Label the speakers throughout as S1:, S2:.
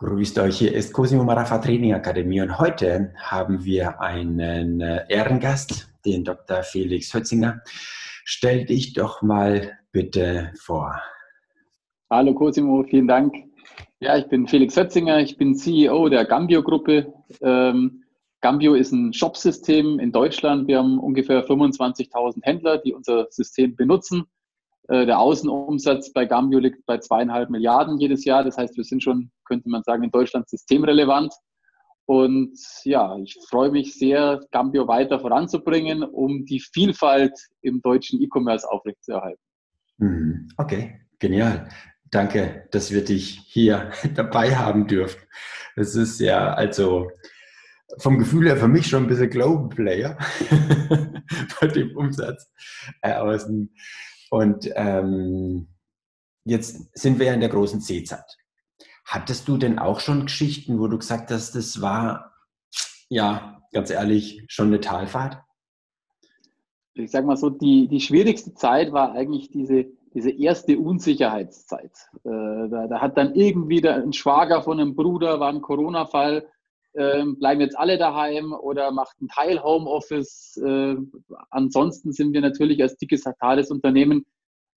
S1: Grüßt euch, hier ist Cosimo Marafa Training Akademie und heute haben wir einen äh, Ehrengast, den Dr. Felix Hötzinger. Stell dich doch mal bitte vor.
S2: Hallo Cosimo, vielen Dank. Ja, ich bin Felix Hötzinger, ich bin CEO der Gambio-Gruppe. Ähm, Gambio ist ein Shopsystem in Deutschland. Wir haben ungefähr 25.000 Händler, die unser System benutzen. Äh, der Außenumsatz bei Gambio liegt bei zweieinhalb Milliarden jedes Jahr. Das heißt, wir sind schon, könnte man sagen, in Deutschland systemrelevant. Und ja, ich freue mich sehr, Gambio weiter voranzubringen, um die Vielfalt im deutschen E-Commerce aufrechtzuerhalten.
S1: Mhm. Okay, genial. Danke, dass wir dich hier dabei haben dürfen. Es ist ja also vom Gefühl her für mich schon ein bisschen Global Player bei dem Umsatz. Äh, außen. Und ähm, jetzt sind wir ja in der großen C-Zeit. Hattest du denn auch schon Geschichten, wo du gesagt hast, das war, ja, ganz ehrlich, schon eine Talfahrt?
S2: Ich sag mal so, die, die schwierigste Zeit war eigentlich diese, diese erste Unsicherheitszeit. Äh, da, da, hat dann irgendwie der, ein Schwager von einem Bruder, war ein Corona-Fall, bleiben jetzt alle daheim oder macht ein Teil Homeoffice. Äh, ansonsten sind wir natürlich als digitales Unternehmen,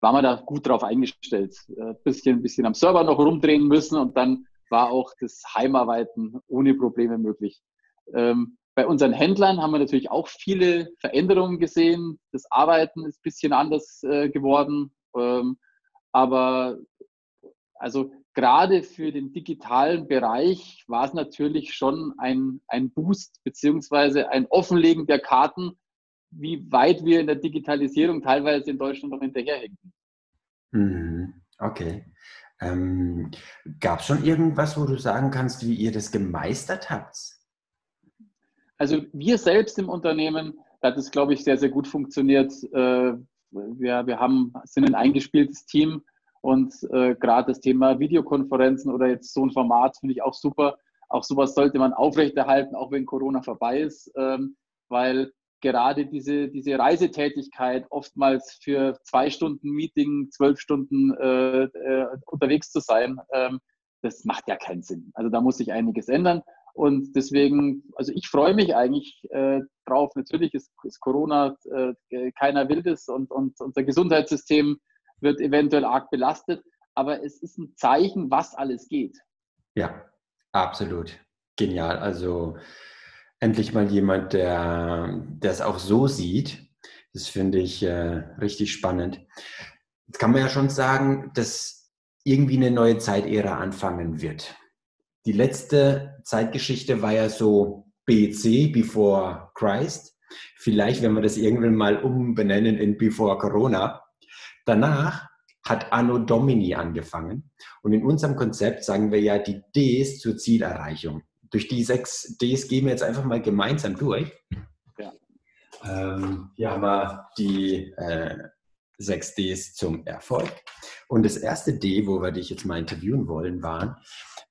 S2: waren wir da gut drauf eingestellt. Äh, bisschen, bisschen am Server noch rumdrehen müssen und dann war auch das Heimarbeiten ohne Probleme möglich. Ähm, bei unseren Händlern haben wir natürlich auch viele Veränderungen gesehen. Das Arbeiten ist ein bisschen anders äh, geworden. Ähm, aber also gerade für den digitalen Bereich war es natürlich schon ein, ein Boost beziehungsweise ein Offenlegen der Karten, wie weit wir in der Digitalisierung teilweise in Deutschland noch hinterherhinken.
S1: Mhm. Okay. Ähm, Gab es schon irgendwas, wo du sagen kannst, wie ihr das gemeistert habt?
S2: Also wir selbst im Unternehmen, da hat es, glaube ich, sehr, sehr gut funktioniert. Äh, wir, wir haben, sind ein eingespieltes Team und äh, gerade das Thema Videokonferenzen oder jetzt so ein Format finde ich auch super. Auch sowas sollte man aufrechterhalten, auch wenn Corona vorbei ist, ähm, weil gerade diese, diese Reisetätigkeit oftmals für zwei Stunden Meeting, zwölf Stunden äh, äh, unterwegs zu sein, ähm, das macht ja keinen Sinn. Also da muss sich einiges ändern. Und deswegen, also ich freue mich eigentlich äh, drauf. Natürlich ist, ist Corona, äh, keiner will das und, und unser Gesundheitssystem wird eventuell arg belastet, aber es ist ein Zeichen, was alles geht.
S1: Ja, absolut. Genial. Also endlich mal jemand, der es auch so sieht. Das finde ich äh, richtig spannend. Jetzt kann man ja schon sagen, dass irgendwie eine neue Zeitära anfangen wird. Die letzte Zeitgeschichte war ja so BC, Before Christ. Vielleicht, wenn wir das irgendwann mal umbenennen in Before Corona. Danach hat Anno Domini angefangen. Und in unserem Konzept sagen wir ja die Ds zur Zielerreichung. Durch die sechs Ds gehen wir jetzt einfach mal gemeinsam durch. Ja. Ähm, hier haben wir die äh, sechs Ds zum Erfolg. Und das erste D, wo wir dich jetzt mal interviewen wollen, waren,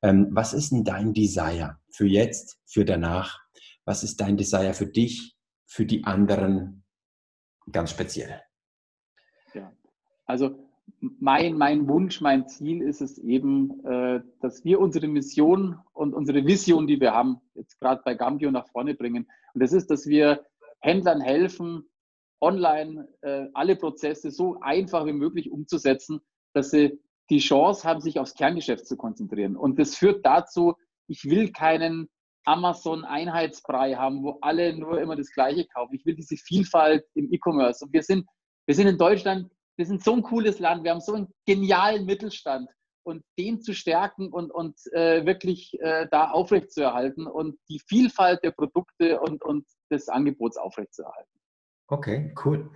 S1: ähm, was ist denn dein Desire für jetzt, für danach? Was ist dein Desire für dich, für die anderen ganz speziell?
S2: Also mein, mein Wunsch, mein Ziel ist es eben, äh, dass wir unsere Mission und unsere Vision, die wir haben, jetzt gerade bei Gambio nach vorne bringen. Und das ist, dass wir Händlern helfen, online äh, alle Prozesse so einfach wie möglich umzusetzen, dass sie die Chance haben, sich aufs Kerngeschäft zu konzentrieren. Und das führt dazu, ich will keinen Amazon-Einheitsbrei haben, wo alle nur immer das Gleiche kaufen. Ich will diese Vielfalt im E-Commerce. Und wir sind, wir sind in Deutschland wir sind so ein cooles Land, wir haben so einen genialen Mittelstand und den zu stärken und, und äh, wirklich äh, da aufrechtzuerhalten und die Vielfalt der Produkte und, und des Angebots aufrechtzuerhalten.
S1: Okay, cool.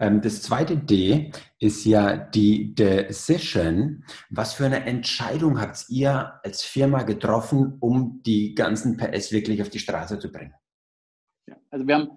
S1: Ähm, das zweite D ist ja die Decision. Was für eine Entscheidung habt ihr als Firma getroffen, um die ganzen PS wirklich auf die Straße zu bringen?
S2: Ja, also wir haben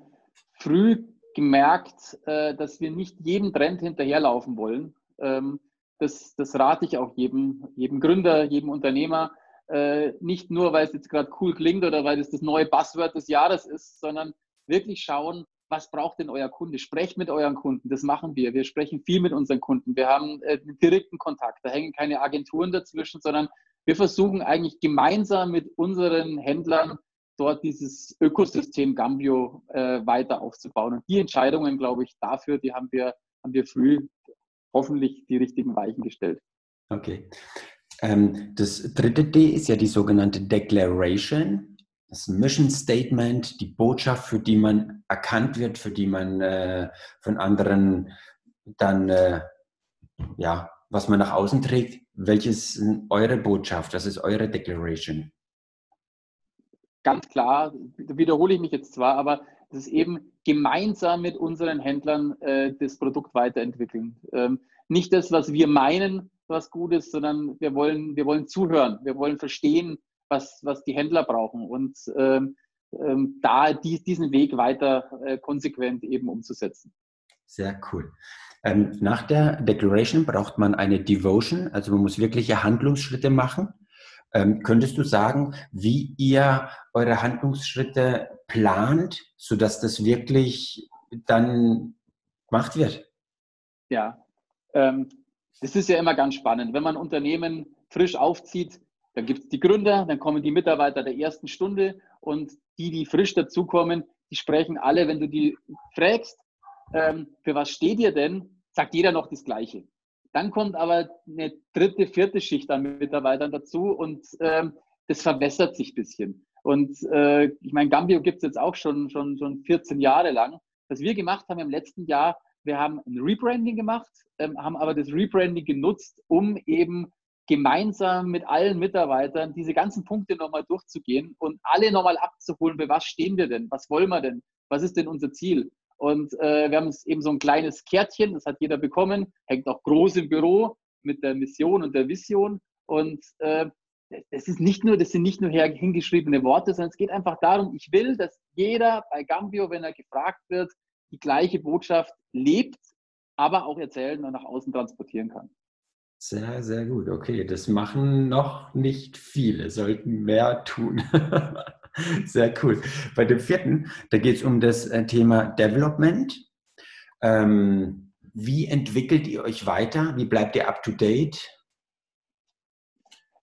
S2: früh gemerkt, äh, dass wir nicht jedem Trend hinterherlaufen wollen. Ähm, das, das rate ich auch jedem, jedem Gründer, jedem Unternehmer. Äh, nicht nur, weil es jetzt gerade cool klingt oder weil es das neue Buzzword des Jahres ist, sondern wirklich schauen, was braucht denn euer Kunde? Sprecht mit euren Kunden, das machen wir. Wir sprechen viel mit unseren Kunden. Wir haben äh, direkten Kontakt. Da hängen keine Agenturen dazwischen, sondern wir versuchen eigentlich gemeinsam mit unseren Händlern dort dieses Ökosystem Gambio äh, weiter aufzubauen. Und die Entscheidungen, glaube ich, dafür, die haben wir, haben wir früh hoffentlich die richtigen Weichen gestellt.
S1: Okay. Ähm, das dritte D ist ja die sogenannte Declaration. Das Mission Statement, die Botschaft, für die man erkannt wird, für die man äh, von anderen dann, äh, ja, was man nach außen trägt. Welches ist eure Botschaft? Was ist eure Declaration?
S2: Ganz klar, wiederhole ich mich jetzt zwar, aber es ist eben gemeinsam mit unseren Händlern äh, das Produkt weiterentwickeln. Ähm, nicht das, was wir meinen, was gut ist, sondern wir wollen, wir wollen zuhören, wir wollen verstehen, was, was die Händler brauchen und ähm, ähm, da dies, diesen Weg weiter äh, konsequent eben umzusetzen.
S1: Sehr cool. Ähm, nach der Declaration braucht man eine Devotion, also man muss wirkliche Handlungsschritte machen. Ähm, könntest du sagen, wie ihr eure Handlungsschritte plant, sodass das wirklich dann gemacht wird?
S2: Ja, ähm, das ist ja immer ganz spannend. Wenn man Unternehmen frisch aufzieht, dann gibt es die Gründer, dann kommen die Mitarbeiter der ersten Stunde und die, die frisch dazukommen, die sprechen alle, wenn du die fragst, ähm, für was steht ihr denn, sagt jeder noch das Gleiche. Dann kommt aber eine dritte, vierte Schicht an Mitarbeitern dazu und ähm, das verwässert sich ein bisschen. Und äh, ich meine, Gambio gibt es jetzt auch schon, schon, schon 14 Jahre lang. Was wir gemacht haben im letzten Jahr, wir haben ein Rebranding gemacht, ähm, haben aber das Rebranding genutzt, um eben gemeinsam mit allen Mitarbeitern diese ganzen Punkte nochmal durchzugehen und alle nochmal abzuholen, für was stehen wir denn, was wollen wir denn, was ist denn unser Ziel. Und äh, wir haben eben so ein kleines Kärtchen, das hat jeder bekommen, hängt auch groß im Büro mit der Mission und der Vision. Und äh, das, ist nicht nur, das sind nicht nur hingeschriebene Worte, sondern es geht einfach darum, ich will, dass jeder bei Gambio, wenn er gefragt wird, die gleiche Botschaft lebt, aber auch erzählen und nach außen transportieren kann.
S1: Sehr, sehr gut. Okay, das machen noch nicht viele, sollten mehr tun. sehr cool. Bei dem vierten, da geht es um das äh, Thema Development. Ähm, wie entwickelt ihr euch weiter? Wie bleibt ihr up to date?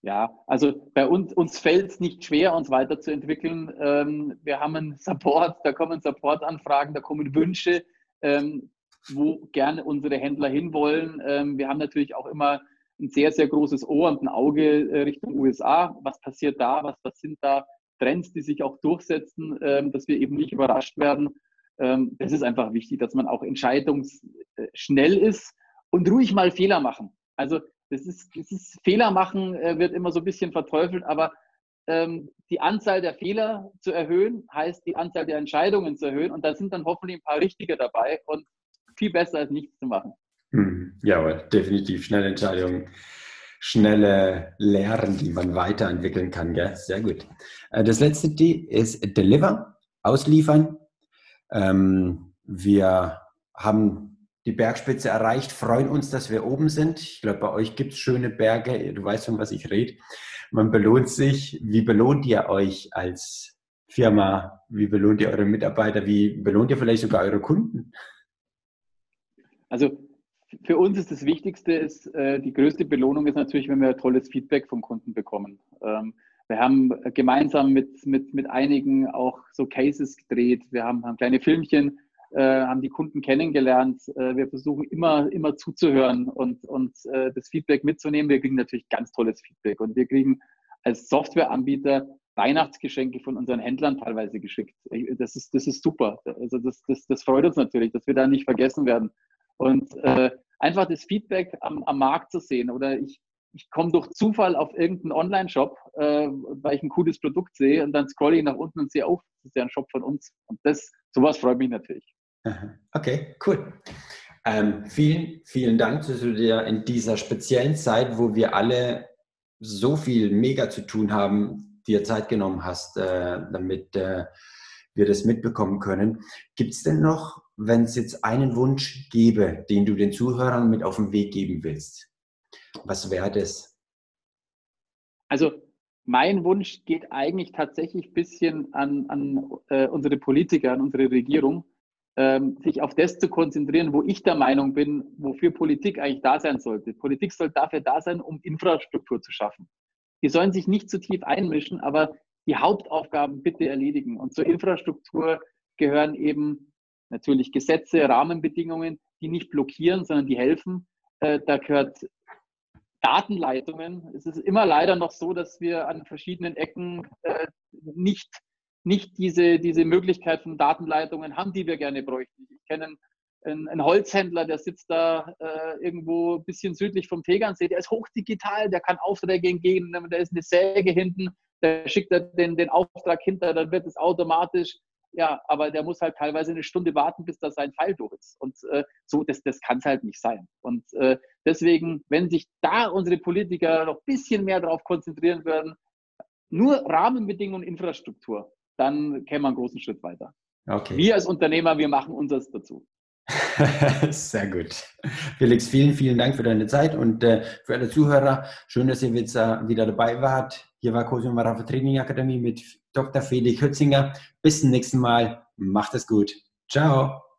S2: Ja, also bei uns, uns fällt es nicht schwer, uns weiterzuentwickeln. Ähm, wir haben einen Support, da kommen Supportanfragen, da kommen Wünsche, ähm, wo gerne unsere Händler hinwollen. Ähm, wir haben natürlich auch immer ein sehr, sehr großes Ohr und ein Auge äh, Richtung USA. Was passiert da? Was, was sind da Trends, die sich auch durchsetzen, ähm, dass wir eben nicht überrascht werden? Ähm, das ist einfach wichtig, dass man auch entscheidungsschnell ist und ruhig mal Fehler machen. Also das ist, das ist Fehler machen äh, wird immer so ein bisschen verteufelt, aber ähm, die Anzahl der Fehler zu erhöhen, heißt die Anzahl der Entscheidungen zu erhöhen und da sind dann hoffentlich ein paar richtige dabei und viel besser als nichts zu machen.
S1: Hm, jawohl, definitiv schnelle Entscheidungen, schnelle Lehren, die man weiterentwickeln kann. Gell? Sehr gut. Äh, das letzte D ist Deliver, ausliefern. Ähm, wir haben die Bergspitze erreicht, freuen uns, dass wir oben sind. Ich glaube, bei euch gibt es schöne Berge. Du weißt, von was ich rede. Man belohnt sich. Wie belohnt ihr euch als Firma? Wie belohnt ihr eure Mitarbeiter? Wie belohnt ihr vielleicht sogar eure Kunden?
S2: Also für uns ist das Wichtigste, ist, äh, die größte Belohnung ist natürlich, wenn wir tolles Feedback vom Kunden bekommen. Ähm, wir haben gemeinsam mit, mit, mit einigen auch so Cases gedreht. Wir haben, haben kleine Filmchen äh, haben die Kunden kennengelernt. Äh, wir versuchen immer, immer zuzuhören und, und äh, das Feedback mitzunehmen. Wir kriegen natürlich ganz tolles Feedback und wir kriegen als Softwareanbieter Weihnachtsgeschenke von unseren Händlern teilweise geschickt. Das ist, das ist super. Also das, das, das freut uns natürlich, dass wir da nicht vergessen werden. Und äh, einfach das Feedback am, am Markt zu sehen oder ich, ich komme durch Zufall auf irgendeinen Online-Shop, äh, weil ich ein cooles Produkt sehe und dann scrolle ich nach unten und sehe, oh, das ist ja ein Shop von uns. Und das, sowas freut mich natürlich.
S1: Okay, cool. Ähm, vielen, vielen Dank, dass du dir in dieser speziellen Zeit, wo wir alle so viel mega zu tun haben, dir Zeit genommen hast, äh, damit äh, wir das mitbekommen können. Gibt es denn noch, wenn es jetzt einen Wunsch gäbe, den du den Zuhörern mit auf den Weg geben willst? Was wäre das?
S2: Also mein Wunsch geht eigentlich tatsächlich ein bisschen an, an äh, unsere Politiker, an unsere Regierung ähm, sich auf das zu konzentrieren, wo ich der Meinung bin, wofür Politik eigentlich da sein sollte. Politik soll dafür da sein, um Infrastruktur zu schaffen. die sollen sich nicht zu tief einmischen, aber die Hauptaufgaben bitte erledigen. Und zur Infrastruktur gehören eben natürlich Gesetze, Rahmenbedingungen, die nicht blockieren, sondern die helfen. Äh, da gehört Datenleitungen. Es ist immer leider noch so, dass wir an verschiedenen Ecken äh, nicht, nicht diese, diese Möglichkeit von Datenleitungen haben, die wir gerne bräuchten. Ich kenne einen, einen Holzhändler, der sitzt da äh, irgendwo ein bisschen südlich vom Tegernsee, der ist hochdigital, der kann Aufträge entgegennehmen, da ist eine Säge hinten, der schickt den, den Auftrag hinter, dann wird es automatisch ja, aber der muss halt teilweise eine Stunde warten, bis da sein Pfeil durch ist. Und äh, so, das, das kann es halt nicht sein. Und äh, deswegen, wenn sich da unsere Politiker noch ein bisschen mehr darauf konzentrieren würden, nur Rahmenbedingungen und Infrastruktur, dann käme man einen großen Schritt weiter. Okay. Wir als Unternehmer, wir machen unseres dazu.
S1: Sehr gut. Felix, vielen, vielen Dank für deine Zeit und äh, für alle Zuhörer. Schön, dass ihr äh, wieder dabei wart. Hier war Cosimo Maraffa Training Akademie mit Dr. Felix Hützinger. Bis zum nächsten Mal. Macht es gut. Ciao.